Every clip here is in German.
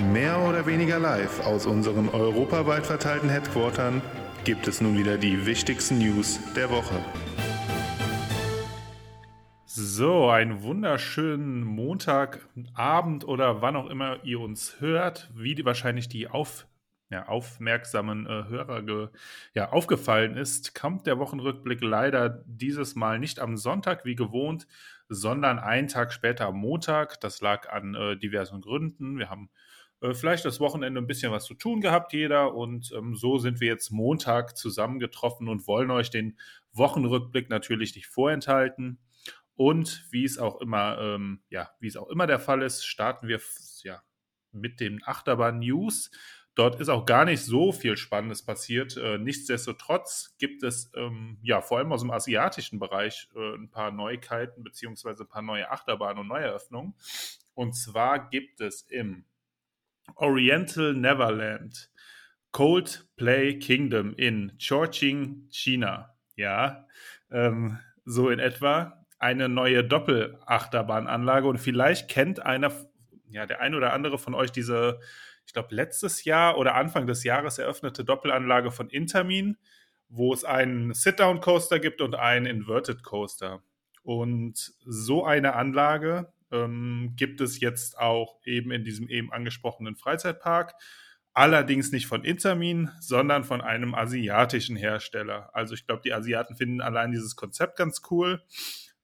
Mehr oder weniger live aus unseren europaweit verteilten Headquartern gibt es nun wieder die wichtigsten News der Woche. So, einen wunderschönen Montagabend oder wann auch immer ihr uns hört, wie die, wahrscheinlich die auf, ja, aufmerksamen äh, Hörer ge, ja, aufgefallen ist, kommt der Wochenrückblick leider dieses Mal nicht am Sonntag wie gewohnt, sondern einen Tag später am Montag. Das lag an äh, diversen Gründen. Wir haben äh, vielleicht das Wochenende ein bisschen was zu tun gehabt, jeder. Und ähm, so sind wir jetzt Montag zusammengetroffen und wollen euch den Wochenrückblick natürlich nicht vorenthalten. Und wie es auch immer, ähm, ja, wie es auch immer der Fall ist, starten wir ja mit den Achterbahn-News. Dort ist auch gar nicht so viel Spannendes passiert. Äh, nichtsdestotrotz gibt es ähm, ja vor allem aus dem asiatischen Bereich äh, ein paar Neuigkeiten beziehungsweise ein paar neue Achterbahnen und Neueröffnungen. Und zwar gibt es im Oriental Neverland Coldplay Kingdom in Chongqing, China. Ja, ähm, so in etwa eine neue Doppelachterbahnanlage und vielleicht kennt einer, ja, der ein oder andere von euch diese, ich glaube, letztes Jahr oder Anfang des Jahres eröffnete Doppelanlage von Intermin, wo es einen Sit-Down-Coaster gibt und einen Inverted Coaster. Und so eine Anlage ähm, gibt es jetzt auch eben in diesem eben angesprochenen Freizeitpark. Allerdings nicht von Intermin, sondern von einem asiatischen Hersteller. Also ich glaube, die Asiaten finden allein dieses Konzept ganz cool.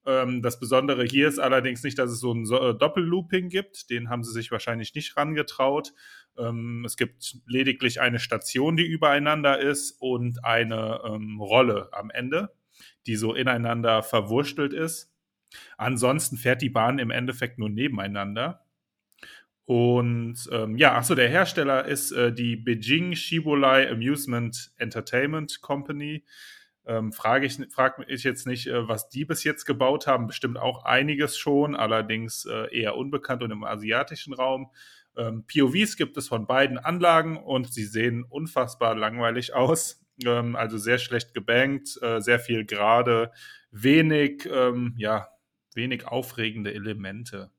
Ähm, das Besondere hier ist allerdings nicht, dass es so ein so äh, Doppellooping gibt. Den haben sie sich wahrscheinlich nicht rangetraut. Ähm, es gibt lediglich eine Station, die übereinander ist und eine ähm, Rolle am Ende, die so ineinander verwurstelt ist. Ansonsten fährt die Bahn im Endeffekt nur nebeneinander. Und ähm, ja, achso, der Hersteller ist äh, die Beijing Shibolai Amusement Entertainment Company. Ähm, frage ich, frag ich jetzt nicht, äh, was die bis jetzt gebaut haben. Bestimmt auch einiges schon, allerdings äh, eher unbekannt und im asiatischen Raum. Ähm, POVs gibt es von beiden Anlagen und sie sehen unfassbar langweilig aus. Ähm, also sehr schlecht gebankt, äh, sehr viel gerade, wenig, ähm, ja, wenig aufregende Elemente.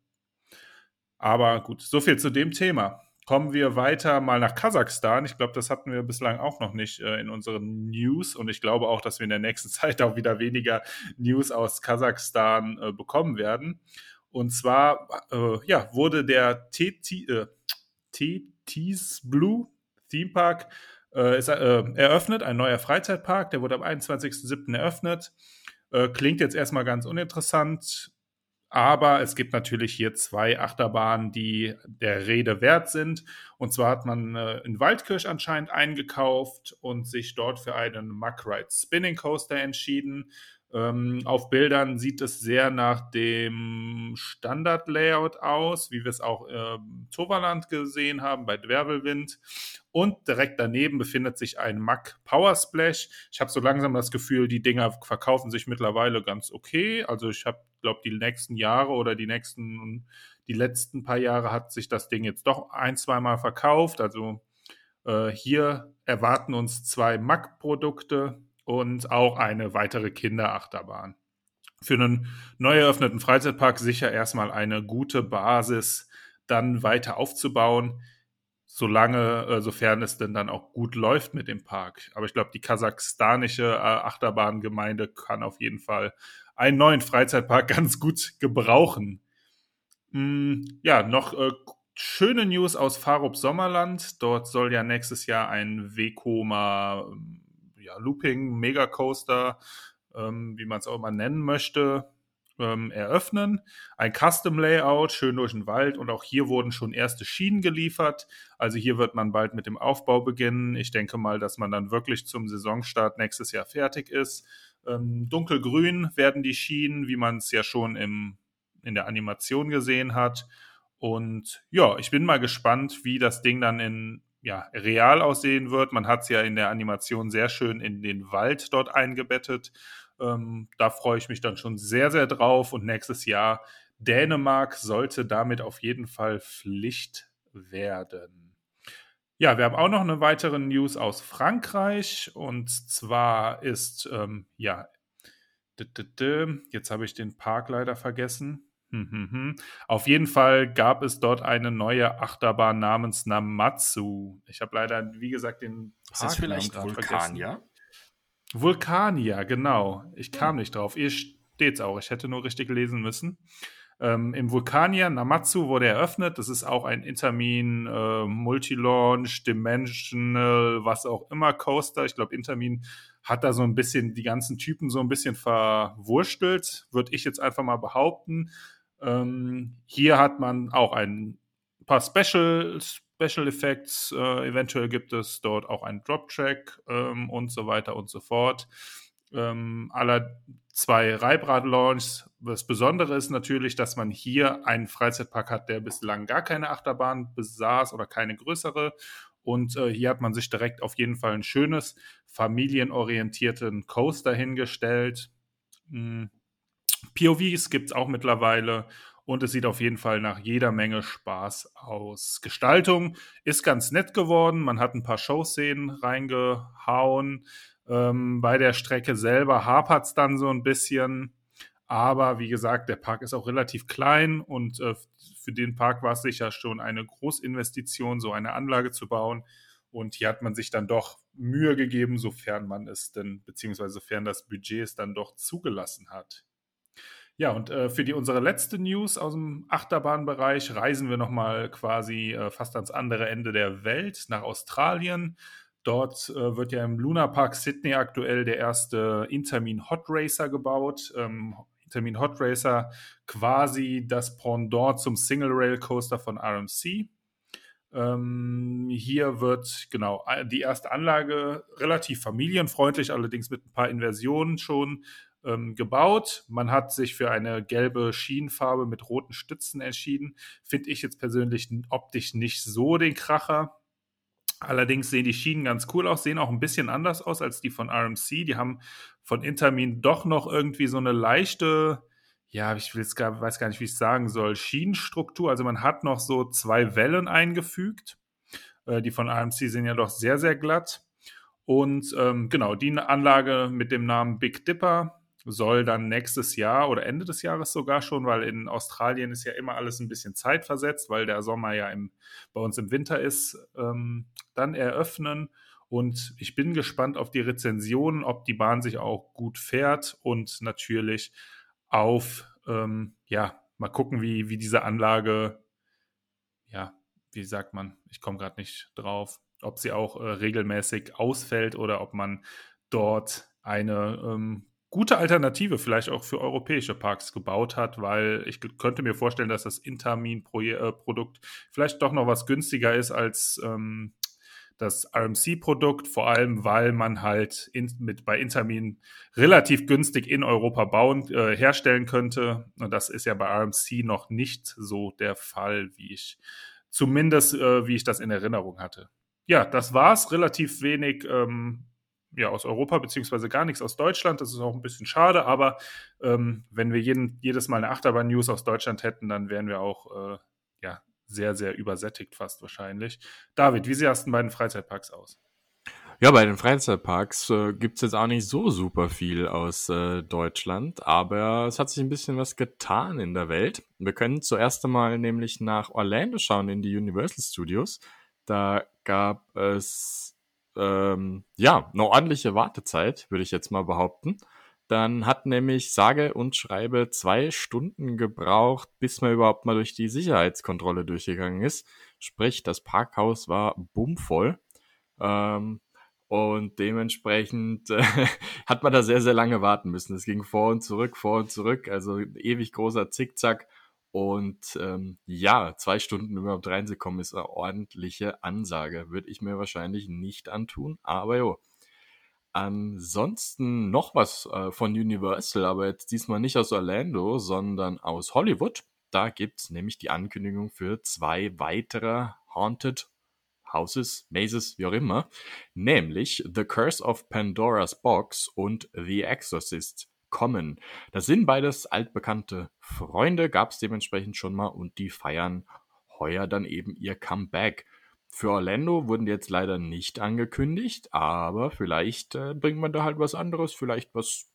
Aber gut, so viel zu dem Thema. Kommen wir weiter mal nach Kasachstan. Ich glaube, das hatten wir bislang auch noch nicht äh, in unseren News und ich glaube auch, dass wir in der nächsten Zeit auch wieder weniger News aus Kasachstan äh, bekommen werden. Und zwar äh, ja, wurde der Tetis äh, Blue Theme Park äh, ist, äh, eröffnet, ein neuer Freizeitpark, der wurde am 21.07. eröffnet. Äh, klingt jetzt erstmal ganz uninteressant, aber es gibt natürlich hier zwei Achterbahnen, die der Rede wert sind. Und zwar hat man äh, in Waldkirch anscheinend eingekauft und sich dort für einen Muck Ride Spinning Coaster entschieden. Ähm, auf Bildern sieht es sehr nach dem Standard-Layout aus, wie wir es auch im äh, Toverland gesehen haben bei Dwerbelwind. Und direkt daneben befindet sich ein Mack Power Splash. Ich habe so langsam das Gefühl, die Dinger verkaufen sich mittlerweile ganz okay. Also ich habe, glaube die nächsten Jahre oder die nächsten, die letzten paar Jahre hat sich das Ding jetzt doch ein, zweimal verkauft. Also äh, hier erwarten uns zwei Mack-Produkte und auch eine weitere Kinderachterbahn. Für einen neu eröffneten Freizeitpark sicher erstmal eine gute Basis, dann weiter aufzubauen, solange, äh, sofern es denn dann auch gut läuft mit dem Park. Aber ich glaube, die kasachstanische äh, Achterbahngemeinde kann auf jeden Fall einen neuen Freizeitpark ganz gut gebrauchen. Hm, ja, noch äh, schöne News aus Farup Sommerland. Dort soll ja nächstes Jahr ein Vekoma ja, Looping, Megacoaster, ähm, wie man es auch immer nennen möchte, ähm, eröffnen. Ein Custom Layout, schön durch den Wald und auch hier wurden schon erste Schienen geliefert. Also hier wird man bald mit dem Aufbau beginnen. Ich denke mal, dass man dann wirklich zum Saisonstart nächstes Jahr fertig ist. Ähm, dunkelgrün werden die Schienen, wie man es ja schon im, in der Animation gesehen hat. Und ja, ich bin mal gespannt, wie das Ding dann in ja, real aussehen wird. Man hat es ja in der Animation sehr schön in den Wald dort eingebettet. Ähm, da freue ich mich dann schon sehr, sehr drauf. Und nächstes Jahr Dänemark sollte damit auf jeden Fall Pflicht werden. Ja, wir haben auch noch eine weitere News aus Frankreich. Und zwar ist, ähm, ja, jetzt habe ich den Park leider vergessen. Hm, hm, hm. Auf jeden Fall gab es dort eine neue Achterbahn namens Namatsu. Ich habe leider, wie gesagt, den Park Ist das vielleicht Vulkania? Vulkania, genau. Ich kam nicht drauf. Ihr steht's auch. Ich hätte nur richtig lesen müssen. Ähm, Im Vulkania Namatsu wurde eröffnet. Das ist auch ein Intermin äh, Multi-Launch, Dimensional, was auch immer Coaster. Ich glaube, Intermin hat da so ein bisschen die ganzen Typen so ein bisschen verwurstelt, würde ich jetzt einfach mal behaupten. Ähm, hier hat man auch ein paar Special, Special Effects. Äh, eventuell gibt es dort auch einen Drop-Track ähm, und so weiter und so fort. Ähm, aller zwei Reibrad-Launches. Das Besondere ist natürlich, dass man hier einen Freizeitpark hat, der bislang gar keine Achterbahn besaß oder keine größere. Und äh, hier hat man sich direkt auf jeden Fall ein schönes, familienorientierten Coaster hingestellt. Hm. POVs gibt es auch mittlerweile und es sieht auf jeden Fall nach jeder Menge Spaß aus. Gestaltung ist ganz nett geworden. Man hat ein paar Showszenen reingehauen. Ähm, bei der Strecke selber hapert es dann so ein bisschen. Aber wie gesagt, der Park ist auch relativ klein und äh, für den Park war es sicher schon eine Großinvestition, so eine Anlage zu bauen. Und hier hat man sich dann doch Mühe gegeben, sofern man es denn, beziehungsweise sofern das Budget es dann doch zugelassen hat. Ja, und äh, für die unsere letzte News aus dem Achterbahnbereich reisen wir nochmal quasi äh, fast ans andere Ende der Welt, nach Australien. Dort äh, wird ja im Luna Park Sydney aktuell der erste Intermin Hot Racer gebaut. Ähm, Intermin Hot Racer quasi das Pendant zum Single Rail Coaster von RMC. Ähm, hier wird genau die erste Anlage relativ familienfreundlich, allerdings mit ein paar Inversionen schon ähm, gebaut. Man hat sich für eine gelbe Schienenfarbe mit roten Stützen entschieden. Finde ich jetzt persönlich optisch nicht so den Kracher. Allerdings sehen die Schienen ganz cool aus, sehen auch ein bisschen anders aus als die von RMC. Die haben von Intermin doch noch irgendwie so eine leichte, ja, ich will gar, weiß gar nicht, wie ich es sagen soll, Schienenstruktur. Also man hat noch so zwei Wellen eingefügt. Äh, die von RMC sind ja doch sehr, sehr glatt. Und ähm, genau, die Anlage mit dem Namen Big Dipper soll dann nächstes Jahr oder Ende des Jahres sogar schon, weil in Australien ist ja immer alles ein bisschen zeitversetzt, weil der Sommer ja im, bei uns im Winter ist, ähm, dann eröffnen. Und ich bin gespannt auf die Rezensionen, ob die Bahn sich auch gut fährt und natürlich auf, ähm, ja, mal gucken, wie, wie diese Anlage, ja, wie sagt man, ich komme gerade nicht drauf, ob sie auch äh, regelmäßig ausfällt oder ob man dort eine ähm, gute Alternative vielleicht auch für europäische Parks gebaut hat, weil ich könnte mir vorstellen, dass das Intermin-Produkt äh, vielleicht doch noch was günstiger ist als ähm, das RMC-Produkt, vor allem weil man halt in, mit bei Intermin relativ günstig in Europa bauen, äh, herstellen könnte. Und das ist ja bei RMC noch nicht so der Fall, wie ich zumindest, äh, wie ich das in Erinnerung hatte. Ja, das war's. Relativ wenig ähm, ja, aus Europa, beziehungsweise gar nichts aus Deutschland. Das ist auch ein bisschen schade, aber ähm, wenn wir jeden, jedes Mal eine Achterbahn-News aus Deutschland hätten, dann wären wir auch äh, ja, sehr, sehr übersättigt fast wahrscheinlich. David, wie sieht es denn bei den Freizeitparks aus? Ja, bei den Freizeitparks äh, gibt es jetzt auch nicht so super viel aus äh, Deutschland, aber es hat sich ein bisschen was getan in der Welt. Wir können zuerst einmal nämlich nach Orlando schauen in die Universal Studios. Da gab es ähm, ja, eine ordentliche Wartezeit, würde ich jetzt mal behaupten. Dann hat nämlich sage und schreibe zwei Stunden gebraucht, bis man überhaupt mal durch die Sicherheitskontrolle durchgegangen ist. Sprich, das Parkhaus war bummvoll. Ähm, und dementsprechend äh, hat man da sehr, sehr lange warten müssen. Es ging vor und zurück, vor und zurück. Also ewig großer Zickzack. Und ähm, ja, zwei Stunden überhaupt reinzukommen, ist eine ordentliche Ansage. Würde ich mir wahrscheinlich nicht antun, aber jo. Ansonsten noch was äh, von Universal, aber jetzt diesmal nicht aus Orlando, sondern aus Hollywood. Da gibt es nämlich die Ankündigung für zwei weitere Haunted Houses, Mazes, wie auch immer, nämlich The Curse of Pandora's Box und The Exorcist kommen. Das sind beides altbekannte Freunde, gab es dementsprechend schon mal und die feiern heuer dann eben ihr Comeback. Für Orlando wurden die jetzt leider nicht angekündigt, aber vielleicht äh, bringt man da halt was anderes, vielleicht was,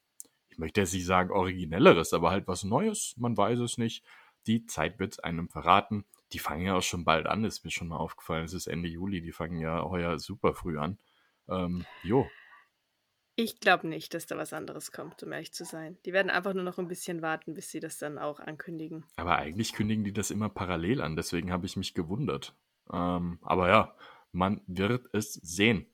ich möchte jetzt nicht sagen originelleres, aber halt was Neues, man weiß es nicht. die Zeit wird einem verraten. Die fangen ja auch schon bald an, ist mir schon mal aufgefallen. Es ist Ende Juli, die fangen ja heuer super früh an. Ähm, jo. Ich glaube nicht, dass da was anderes kommt, um ehrlich zu sein. Die werden einfach nur noch ein bisschen warten, bis sie das dann auch ankündigen. Aber eigentlich kündigen die das immer parallel an, deswegen habe ich mich gewundert. Ähm, aber ja, man wird es sehen.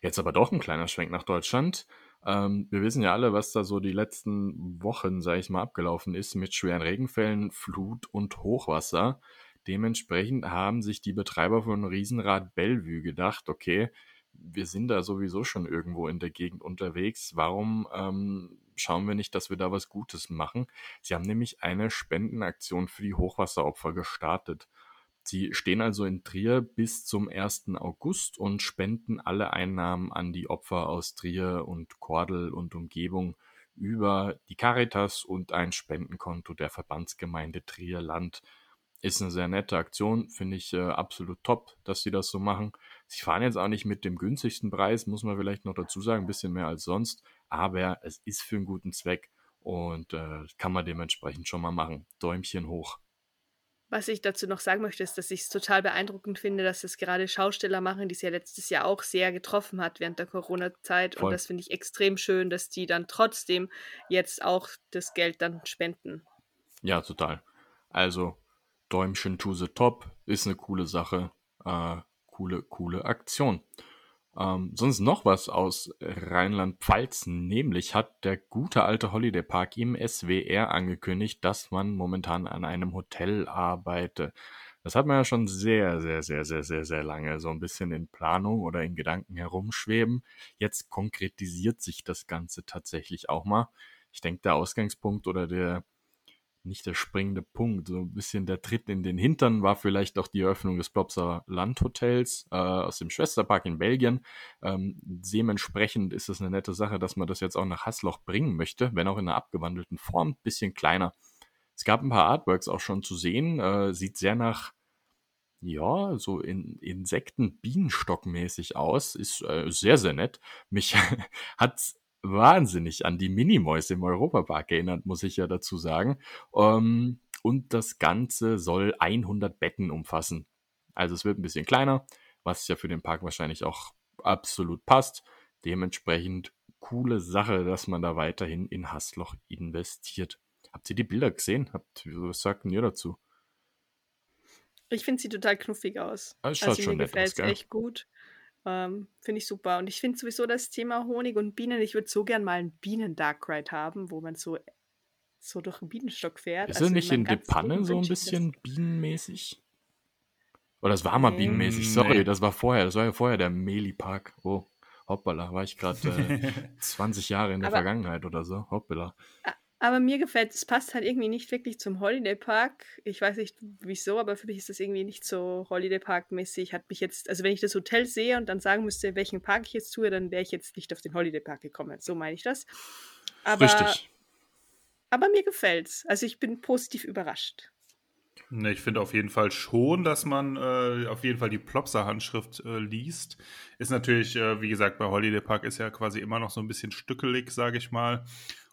Jetzt aber doch ein kleiner Schwenk nach Deutschland. Ähm, wir wissen ja alle, was da so die letzten Wochen, sage ich mal, abgelaufen ist mit schweren Regenfällen, Flut und Hochwasser. Dementsprechend haben sich die Betreiber von Riesenrad Bellevue gedacht, okay, wir sind da sowieso schon irgendwo in der Gegend unterwegs. Warum ähm, schauen wir nicht, dass wir da was Gutes machen? Sie haben nämlich eine Spendenaktion für die Hochwasseropfer gestartet. Sie stehen also in Trier bis zum 1. August und spenden alle Einnahmen an die Opfer aus Trier und Kordel und Umgebung über die Caritas und ein Spendenkonto der Verbandsgemeinde Trier Land. Ist eine sehr nette Aktion, finde ich äh, absolut top, dass sie das so machen. Sie fahren jetzt auch nicht mit dem günstigsten Preis, muss man vielleicht noch dazu sagen, ein bisschen mehr als sonst, aber es ist für einen guten Zweck und äh, kann man dementsprechend schon mal machen. Däumchen hoch. Was ich dazu noch sagen möchte, ist, dass ich es total beeindruckend finde, dass es gerade Schausteller machen, die es ja letztes Jahr auch sehr getroffen hat während der Corona-Zeit. Und das finde ich extrem schön, dass die dann trotzdem jetzt auch das Geld dann spenden. Ja, total. Also Däumchen to the top ist eine coole Sache. Äh, coole, coole Aktion. Ähm, sonst noch was aus Rheinland-Pfalz, nämlich hat der gute alte Holiday Park im SWR angekündigt, dass man momentan an einem Hotel arbeite. Das hat man ja schon sehr, sehr, sehr, sehr, sehr, sehr lange so ein bisschen in Planung oder in Gedanken herumschweben. Jetzt konkretisiert sich das Ganze tatsächlich auch mal. Ich denke, der Ausgangspunkt oder der nicht der springende Punkt. So ein bisschen der Tritt in den Hintern war vielleicht auch die Eröffnung des Plopser Landhotels äh, aus dem Schwesterpark in Belgien. Ähm, dementsprechend ist es eine nette Sache, dass man das jetzt auch nach Hasloch bringen möchte, wenn auch in einer abgewandelten Form, bisschen kleiner. Es gab ein paar Artworks auch schon zu sehen, äh, sieht sehr nach ja, so in Insekten, Bienenstockmäßig aus, ist äh, sehr, sehr nett. Mich hat wahnsinnig an die Minimoys im Europapark erinnert, muss ich ja dazu sagen. Ähm, und das Ganze soll 100 Betten umfassen. Also es wird ein bisschen kleiner, was ja für den Park wahrscheinlich auch absolut passt. Dementsprechend coole Sache, dass man da weiterhin in Hassloch investiert. Habt ihr die Bilder gesehen? Habt, was sagt ihr dazu? Ich finde sie total knuffig aus. Das also schaut also, schon mir gefällt es echt gut. Ähm, finde ich super. Und ich finde sowieso das Thema Honig und Bienen, ich würde so gern mal einen Bienen-Dark Ride haben, wo man so, so durch einen Bienenstock fährt. Ist also nicht in Depanne so ein bisschen bienenmäßig? Oder das war mal nee. bienenmäßig, sorry, nee. das war vorher, das war ja vorher der Meli-Park. Oh, hoppala, war ich gerade äh, 20 Jahre in der Aber, Vergangenheit oder so, hoppala. Aber mir gefällt, es passt halt irgendwie nicht wirklich zum Holiday Park. Ich weiß nicht wieso, aber für mich ist das irgendwie nicht so Holiday Park mäßig. Hat mich jetzt, also wenn ich das Hotel sehe und dann sagen müsste, welchen Park ich jetzt tue, dann wäre ich jetzt nicht auf den Holiday Park gekommen. So meine ich das. Aber, Richtig. Aber mir gefällt's. Also ich bin positiv überrascht. Ne, ich finde auf jeden Fall schon, dass man äh, auf jeden Fall die Plopsa-Handschrift äh, liest. Ist natürlich, äh, wie gesagt, bei Holiday Park ist ja quasi immer noch so ein bisschen stückelig, sage ich mal.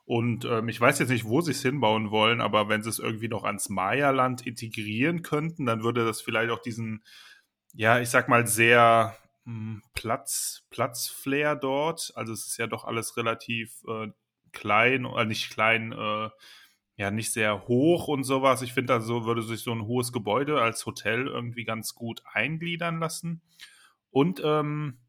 Und ähm, ich weiß jetzt nicht, wo sie es hinbauen wollen, aber wenn sie es irgendwie noch ans Maya-Land integrieren könnten, dann würde das vielleicht auch diesen, ja, ich sag mal, sehr mh, hm, Platz, Platzflair dort. Also es ist ja doch alles relativ äh, klein, äh, nicht klein, äh, ja, nicht sehr hoch und sowas. Ich finde, da so würde sich so ein hohes Gebäude als Hotel irgendwie ganz gut eingliedern lassen. Und ähm,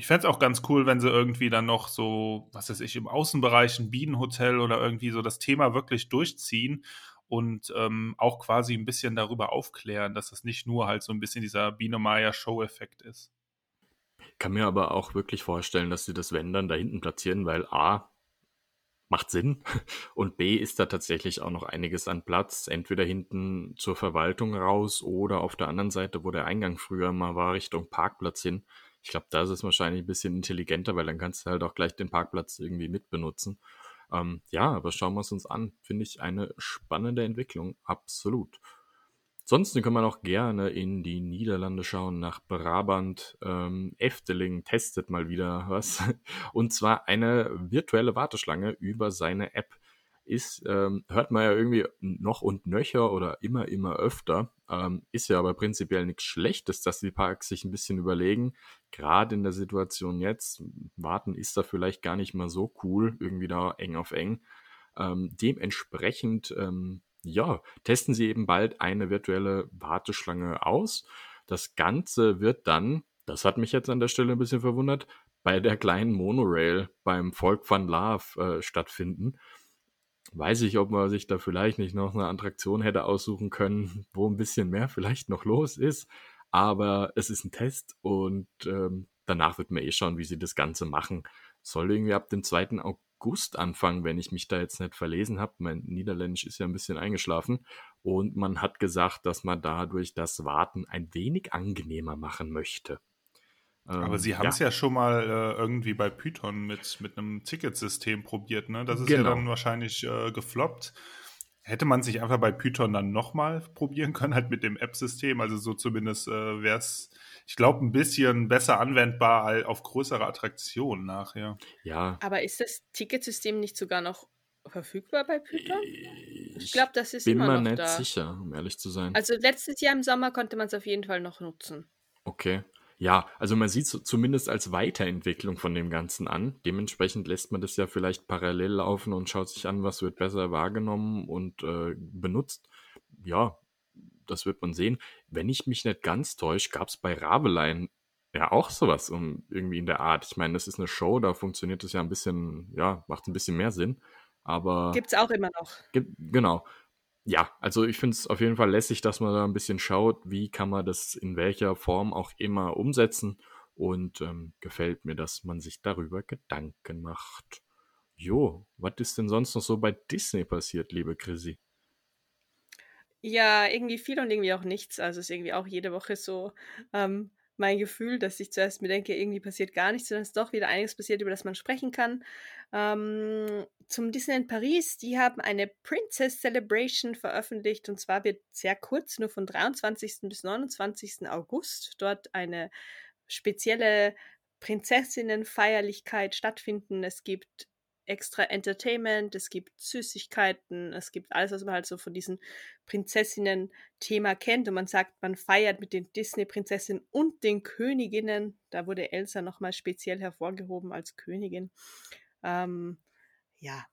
ich fände es auch ganz cool, wenn sie irgendwie dann noch so, was weiß ich, im Außenbereich ein Bienenhotel oder irgendwie so das Thema wirklich durchziehen und ähm, auch quasi ein bisschen darüber aufklären, dass das nicht nur halt so ein bisschen dieser Biene Maya Show-Effekt ist. Ich kann mir aber auch wirklich vorstellen, dass sie das Wenn dann da hinten platzieren, weil A, macht Sinn und B, ist da tatsächlich auch noch einiges an Platz, entweder hinten zur Verwaltung raus oder auf der anderen Seite, wo der Eingang früher mal war, Richtung Parkplatz hin. Ich glaube, da ist es wahrscheinlich ein bisschen intelligenter, weil dann kannst du halt auch gleich den Parkplatz irgendwie mitbenutzen. Ähm, ja, aber schauen wir es uns an. Finde ich eine spannende Entwicklung. Absolut. Ansonsten können wir auch gerne in die Niederlande schauen, nach Brabant. Ähm, Efteling testet mal wieder was. Und zwar eine virtuelle Warteschlange über seine App. Ist, ähm, hört man ja irgendwie noch und nöcher oder immer, immer öfter. Ähm, ist ja aber prinzipiell nichts Schlechtes, dass die Parks sich ein bisschen überlegen. Gerade in der Situation jetzt, warten ist da vielleicht gar nicht mal so cool, irgendwie da eng auf eng. Ähm, dementsprechend, ähm, ja, testen sie eben bald eine virtuelle Warteschlange aus. Das Ganze wird dann, das hat mich jetzt an der Stelle ein bisschen verwundert, bei der kleinen Monorail beim Volk van Love äh, stattfinden. Weiß ich, ob man sich da vielleicht nicht noch eine Attraktion hätte aussuchen können, wo ein bisschen mehr vielleicht noch los ist. Aber es ist ein Test und ähm, danach wird man eh schauen, wie sie das Ganze machen. Soll irgendwie ab dem 2. August anfangen, wenn ich mich da jetzt nicht verlesen habe. Mein Niederländisch ist ja ein bisschen eingeschlafen. Und man hat gesagt, dass man dadurch das Warten ein wenig angenehmer machen möchte. Aber sie Ähm, haben es ja. ja schon mal äh, irgendwie bei Python mit, mit einem Ticketsystem probiert, ne? Das ist Genau. ja dann wahrscheinlich äh, gefloppt. Hätte man sich einfach bei Python dann nochmal probieren können, halt mit dem App-System. Also so zumindest äh, wäre es, ich glaube, ein bisschen besser anwendbar auf größere Attraktionen nachher. Ja, Aber ist das Ticketsystem nicht sogar noch verfügbar bei Python? ich Ich glaube, das ist bin immer mir noch nicht da. sicher, um ehrlich zu sein. Also letztes Jahr im Sommer konnte man es auf jeden Fall noch nutzen. Okay. Ja, also man sieht es zumindest als Weiterentwicklung von dem Ganzen an. Dementsprechend lässt man das ja vielleicht parallel laufen und schaut sich an, was wird besser wahrgenommen und äh, benutzt. Ja, das wird man sehen. Wenn ich mich nicht ganz täusche, gab es bei Ravelein ja auch sowas um irgendwie in der Art. Ich meine, das ist eine Show, da funktioniert das ja ein bisschen, ja, macht ein bisschen mehr Sinn. Aber Gibt es auch immer noch. Ge- Genau. Ja, also ich finde es auf jeden Fall lässig, dass man da ein bisschen schaut, wie kann man das in welcher Form auch immer umsetzen. Und ähm, gefällt mir, dass man sich darüber Gedanken macht. Jo, was ist denn sonst noch so bei Disney passiert, liebe Chrissy? Ja, irgendwie viel und irgendwie auch nichts. Also ist irgendwie auch jede Woche so ähm, mein Gefühl, dass ich zuerst mir denke, irgendwie passiert gar nichts, sondern es ist doch wieder einiges passiert, über das man sprechen kann. Ähm, zum Disneyland Paris, die haben eine Princess Celebration veröffentlicht und zwar wird sehr kurz, nur von 23. bis 29. August dort eine spezielle Prinzessinnenfeierlichkeit stattfinden. Es gibt extra Entertainment, es gibt Süßigkeiten, es gibt alles, was man halt so von diesen Prinzessinnen-Thema kennt. Und man sagt, man feiert mit den Disney-Prinzessinnen und den Königinnen. Da wurde Elsa nochmal speziell hervorgehoben als Königin. Ähm, ja,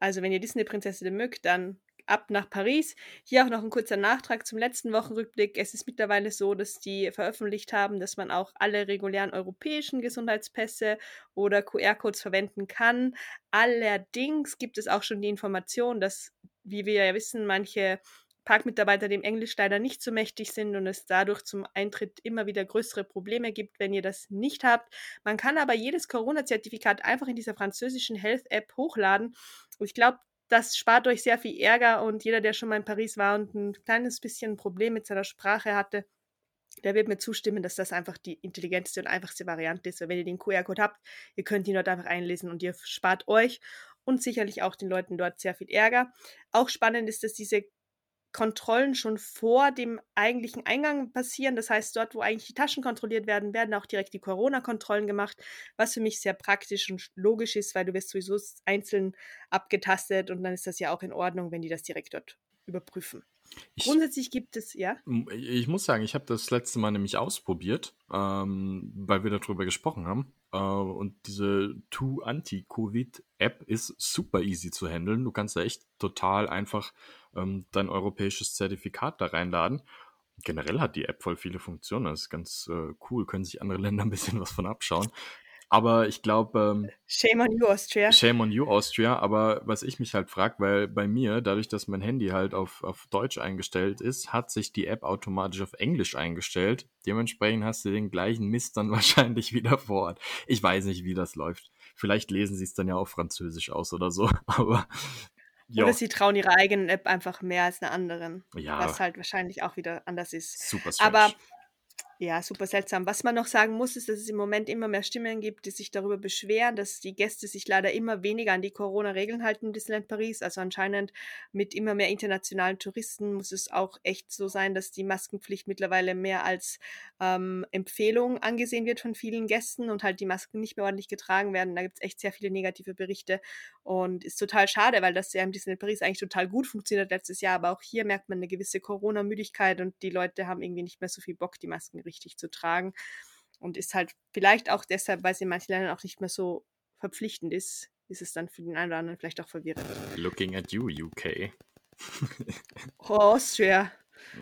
also wenn ihr Disney-Prinzessinnen mögt, dann ab nach Paris. Hier auch noch ein kurzer Nachtrag zum letzten Wochenrückblick. Es ist mittlerweile so, dass die veröffentlicht haben, dass man auch alle regulären europäischen Gesundheitspässe oder QR-Codes verwenden kann. Allerdings gibt es auch schon die Information, dass, wie wir ja wissen, manche Parkmitarbeiter dem Englisch leider nicht so mächtig sind und es dadurch zum Eintritt immer wieder größere Probleme gibt, wenn ihr das nicht habt. Man kann aber jedes Corona-Zertifikat einfach in dieser französischen Health-App hochladen. Und ich glaube, das spart euch sehr viel Ärger und jeder, der schon mal in Paris war und ein kleines bisschen ein Problem mit seiner Sprache hatte, der wird mir zustimmen, dass das einfach die intelligenteste und einfachste Variante ist. Weil wenn ihr den QR-Code habt, ihr könnt ihn dort einfach einlesen und ihr spart euch und sicherlich auch den Leuten dort sehr viel Ärger. Auch spannend ist, dass diese Kontrollen schon vor dem eigentlichen Eingang passieren. Das heißt, dort, wo eigentlich die Taschen kontrolliert werden, werden auch direkt die Corona-Kontrollen gemacht, was für mich sehr praktisch und logisch ist, weil du wirst sowieso einzeln abgetastet und dann ist das ja auch in Ordnung, wenn die das direkt dort überprüfen. Ich, Grundsätzlich gibt es, ja. ich muss sagen, ich habe das letzte Mal nämlich ausprobiert, ähm, weil wir darüber gesprochen haben. Äh, und diese Tu Anti-Covid-App ist super easy zu handeln. Du kannst da echt total einfach ähm, dein europäisches Zertifikat da reinladen. Generell hat die App voll viele Funktionen. Das ist ganz äh, cool. Können sich andere Länder ein bisschen was von abschauen. Aber ich glaube, ähm, Shame on you, Austria. Shame on you, Austria. Aber was ich mich halt frage, weil bei mir, dadurch, dass mein Handy halt auf, auf Deutsch eingestellt ist, hat sich die App automatisch auf Englisch eingestellt. Dementsprechend hast du den gleichen Mist dann wahrscheinlich wieder vor Ort. Ich weiß nicht, wie das läuft. Vielleicht lesen sie es dann ja auf Französisch aus oder so. Aber ja, Oder sie trauen ihrer eigenen App einfach mehr als einer anderen. ja Was halt wahrscheinlich auch wieder anders ist. super strange. Aber ja, super seltsam. Was man noch sagen muss, ist, dass es im Moment immer mehr Stimmen gibt, die sich darüber beschweren, dass die Gäste sich leider immer weniger an die Corona-Regeln halten in Disneyland Paris. Also anscheinend mit immer mehr internationalen Touristen muss es auch echt so sein, dass die Maskenpflicht mittlerweile mehr als ähm, Empfehlung angesehen wird von vielen Gästen und halt die Masken nicht mehr ordentlich getragen werden. Da gibt es echt sehr viele negative Berichte und ist total schade, weil das ja im Disneyland Paris eigentlich total gut funktioniert letztes Jahr. Aber auch hier merkt man eine gewisse Corona-Müdigkeit und die Leute haben irgendwie nicht mehr so viel Bock, die Masken richtig zu tragen. Und ist halt vielleicht auch deshalb, weil es in manchen Ländern auch nicht mehr so verpflichtend ist, ist es dann für den einen oder anderen vielleicht auch verwirrend. Looking at you, UK. oh, Austria.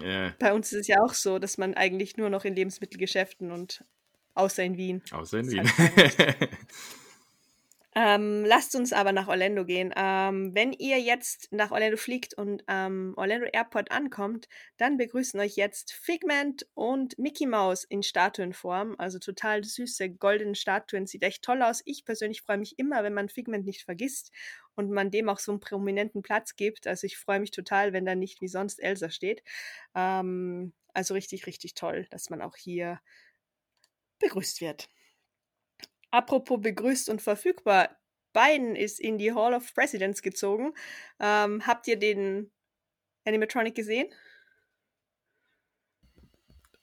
Yeah. Bei uns ist es ja auch so, dass man eigentlich nur noch in Lebensmittelgeschäften und außer in Wien. Außer in Wien. Halt Ähm, lasst uns aber nach Orlando gehen. Ähm, wenn ihr jetzt nach Orlando fliegt und am ähm, Orlando Airport ankommt, dann begrüßen euch jetzt Figment und Mickey Mouse in Statuenform. Also total süße goldene Statuen. Sieht echt toll aus. Ich persönlich freue mich immer, wenn man Figment nicht vergisst und man dem auch so einen prominenten Platz gibt. Also ich freue mich total, wenn da nicht wie sonst Elsa steht. Ähm, also richtig, richtig toll, dass man auch hier begrüßt wird. Apropos begrüßt und verfügbar. Biden ist in die Hall of Presidents gezogen. Ähm, habt ihr den Animatronic gesehen?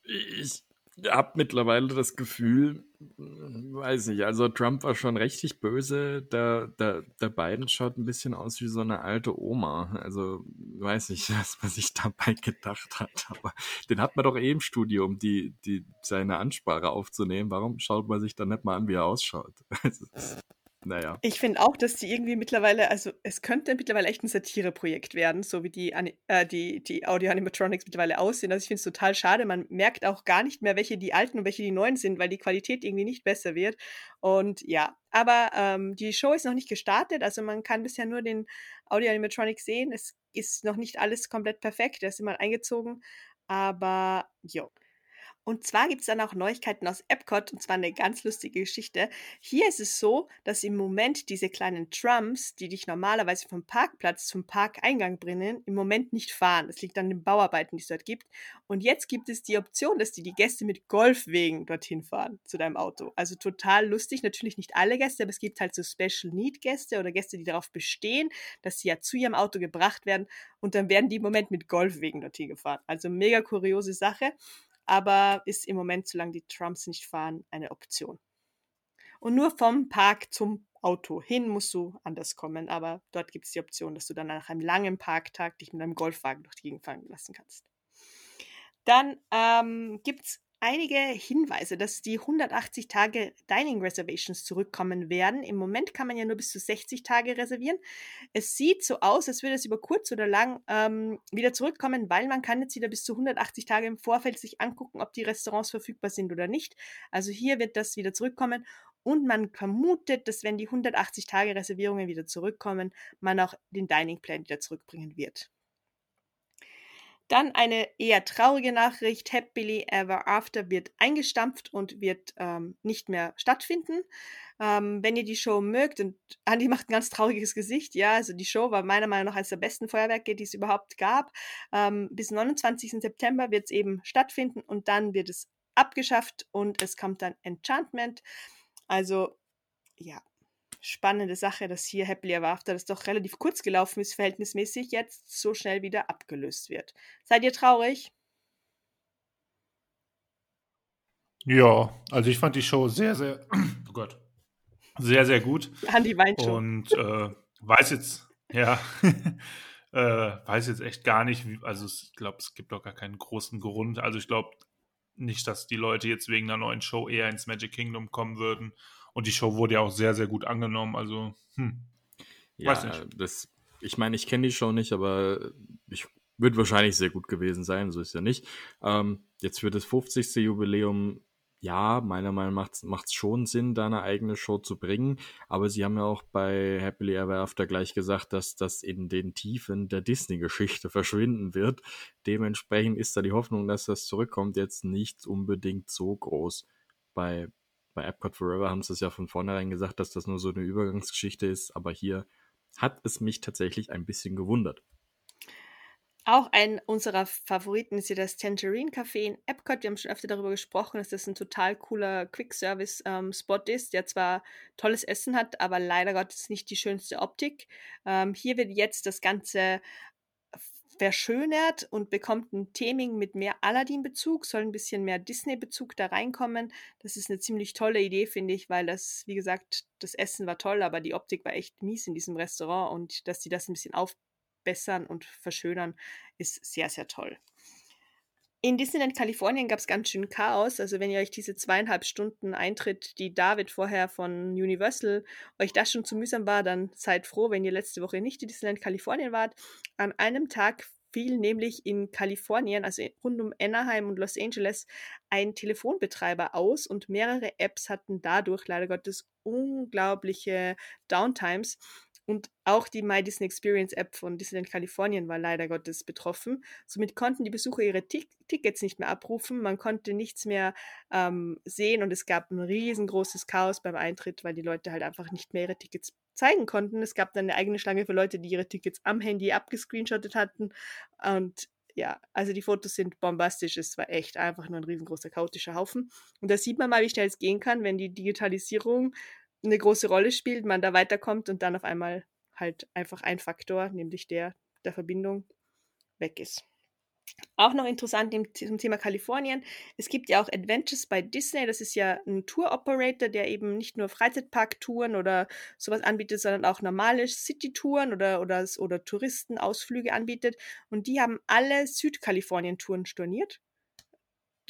Ich habe mittlerweile das Gefühl, weiß nicht, also Trump war schon richtig böse. Der, der, der Biden schaut ein bisschen aus wie so eine alte Oma. Also weiß nicht, was man sich dabei gedacht hat. Aber den hat man doch eh im Studio, um die, die, seine Ansprache aufzunehmen. Warum schaut man sich dann nicht mal an, wie er ausschaut? Naja. Ich finde auch, dass die irgendwie mittlerweile, also es könnte mittlerweile echt ein Satireprojekt werden, so wie die, äh, die, die Audio-Animatronics mittlerweile aussehen. Also ich finde es total schade. Man merkt auch gar nicht mehr, welche die alten und welche die neuen sind, weil die Qualität irgendwie nicht besser wird. Und ja, aber ähm, die Show ist noch nicht gestartet, also man kann bisher nur den Audio-Animatronic sehen. Es ist noch nicht alles komplett perfekt, er ist immer eingezogen. Aber jo. Und zwar gibt es dann auch Neuigkeiten aus Epcot und zwar eine ganz lustige Geschichte. Hier ist es so, dass im Moment diese kleinen Trams, die dich normalerweise vom Parkplatz zum Parkeingang bringen, im Moment nicht fahren. Das liegt an den Bauarbeiten, die es dort gibt. Und jetzt gibt es die Option, dass die, die Gäste mit Golfwegen dorthin fahren zu deinem Auto. Also total lustig. Natürlich nicht alle Gäste, aber es gibt halt so Special Need Gäste oder Gäste, die darauf bestehen, dass sie ja zu ihrem Auto gebracht werden und dann werden die im Moment mit Golfwegen dorthin gefahren. Also mega kuriose Sache aber ist im Moment, solange die Trumps nicht fahren, eine Option. Und nur vom Park zum Auto hin musst du anders kommen, aber dort gibt es die Option, dass du dann nach einem langen Parktag dich mit einem Golfwagen durch die Gegend fahren lassen kannst. Dann ähm, gibt es einige Hinweise, dass die 180 Tage Dining Reservations zurückkommen werden. Im Moment kann man ja nur bis zu 60 Tage reservieren. Es sieht so aus, als würde es über kurz oder lang ähm, wieder zurückkommen, weil man kann jetzt wieder bis zu 180 Tage im Vorfeld sich angucken, ob die Restaurants verfügbar sind oder nicht. Also hier wird das wieder zurückkommen und man vermutet, dass wenn die 180 Tage Reservierungen wieder zurückkommen, man auch den Dining Plan wieder zurückbringen wird. Dann eine eher traurige Nachricht. Happily Ever After wird eingestampft und wird ähm, nicht mehr stattfinden. Ähm, wenn ihr die Show mögt, und Andi macht ein ganz trauriges Gesicht, ja, also die Show war meiner Meinung nach eines der besten Feuerwerke, die es überhaupt gab. Ähm, bis 29. September wird es eben stattfinden und dann wird es abgeschafft und es kommt dann Enchantment. Also, ja, spannende Sache, dass hier Happily Ever After, das doch relativ kurz gelaufen ist, verhältnismäßig, jetzt so schnell wieder abgelöst wird. Seid ihr traurig? Ja, also ich fand die Show sehr, sehr, oh Gott, sehr, sehr gut. Andi weint schon. Und äh, weiß jetzt, ja, äh, weiß jetzt echt gar nicht, wie, also ich glaube, es gibt doch gar keinen großen Grund. Also ich glaube nicht, dass die Leute jetzt wegen einer neuen Show eher ins Magic Kingdom kommen würden und die Show wurde ja auch sehr, sehr gut angenommen. Also, hm. Ja, Weiß nicht. Das, ich meine, ich kenne die Show nicht, aber ich wird wahrscheinlich sehr gut gewesen sein, so ist ja nicht. Ähm, jetzt für das 50. Jubiläum, ja, meiner Meinung nach macht es schon Sinn, da eine eigene Show zu bringen. Aber sie haben ja auch bei Happily Ever After gleich gesagt, dass das in den Tiefen der Disney-Geschichte verschwinden wird. Dementsprechend ist da die Hoffnung, dass das zurückkommt, jetzt nicht unbedingt so groß. Bei bei Epcot Forever haben sie es ja von vornherein gesagt, dass das nur so eine Übergangsgeschichte ist, aber hier hat es mich tatsächlich ein bisschen gewundert. Auch ein unserer Favoriten ist ja das Tangerine Café in Epcot. Wir haben schon öfter darüber gesprochen, dass das ein total cooler Quick-Service-Spot ähm, ist, der zwar tolles Essen hat, aber leider Gottes nicht die schönste Optik. Ähm, hier wird jetzt das Ganze verschönert und bekommt ein Theming mit mehr Aladdin-Bezug, soll ein bisschen mehr Disney-Bezug da reinkommen. Das ist eine ziemlich tolle Idee, finde ich, weil das, wie gesagt, das Essen war toll, aber die Optik war echt mies in diesem Restaurant und dass sie das ein bisschen auf verbessern und verschönern, ist sehr, sehr toll. In Disneyland Kalifornien gab es ganz schön Chaos. Also wenn ihr euch diese zweieinhalb Stunden Eintritt, die David vorher von Universal, euch das schon zu mühsam war, dann seid froh, wenn ihr letzte Woche nicht in Disneyland Kalifornien wart. An einem Tag fiel nämlich in Kalifornien, also rund um Anaheim und Los Angeles, ein Telefonbetreiber aus und mehrere Apps hatten dadurch leider Gottes unglaubliche Downtimes. Und auch die My Disney Experience App von Disneyland Kalifornien war leider Gottes betroffen. Somit konnten die Besucher ihre T Tickets nicht mehr abrufen. Man konnte nichts mehr ähm, sehen und es gab ein riesengroßes Chaos beim Eintritt, weil die Leute halt einfach nicht mehr ihre Tickets zeigen konnten. Es gab dann eine eigene Schlange für Leute, die ihre Tickets am Handy abgescreenshottet hatten. Und ja, also die Fotos sind bombastisch. Es war echt einfach nur ein riesengroßer chaotischer Haufen. Und da sieht man mal, wie schnell es gehen kann, wenn die Digitalisierung eine große Rolle spielt, man da weiterkommt und dann auf einmal halt einfach ein Faktor, nämlich der der Verbindung, weg ist. Auch noch interessant zum Thema Kalifornien. Es gibt ja auch Adventures bei Disney. Das ist ja ein Tour-Operator, der eben nicht nur Freizeitpark-Touren oder sowas anbietet, sondern auch normale City-Touren oder, oder, oder Touristenausflüge anbietet. Und die haben alle Südkalifornien-Touren storniert.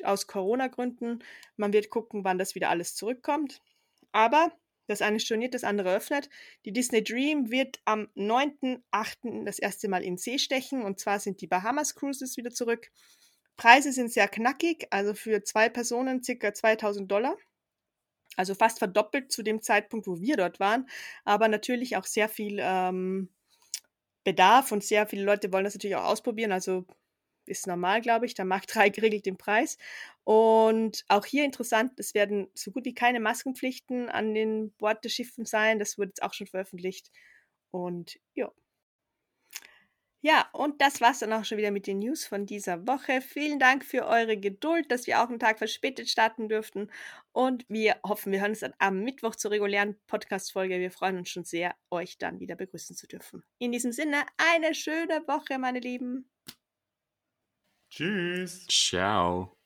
Aus Corona-Gründen. Man wird gucken, wann das wieder alles zurückkommt. Aber das eine storniert, das andere öffnet. Die Disney Dream wird am 9.8. das erste Mal in See stechen und zwar sind die Bahamas Cruises wieder zurück. Preise sind sehr knackig, also für zwei Personen circa 2000 Dollar. Also fast verdoppelt zu dem Zeitpunkt, wo wir dort waren. Aber natürlich auch sehr viel ähm, Bedarf und sehr viele Leute wollen das natürlich auch ausprobieren. Also ist normal, glaube ich. Der Markt 3 regelt den Preis. Und auch hier interessant, es werden so gut wie keine Maskenpflichten an den Bordeschiffen sein. Das wurde jetzt auch schon veröffentlicht. Und ja. Ja, und das war's dann auch schon wieder mit den News von dieser Woche. Vielen Dank für eure Geduld, dass wir auch einen Tag verspätet starten dürften. Und wir hoffen, wir hören uns dann am Mittwoch zur regulären Podcast-Folge. Wir freuen uns schon sehr, euch dann wieder begrüßen zu dürfen. In diesem Sinne, eine schöne Woche, meine Lieben. Tschüss. Ciao.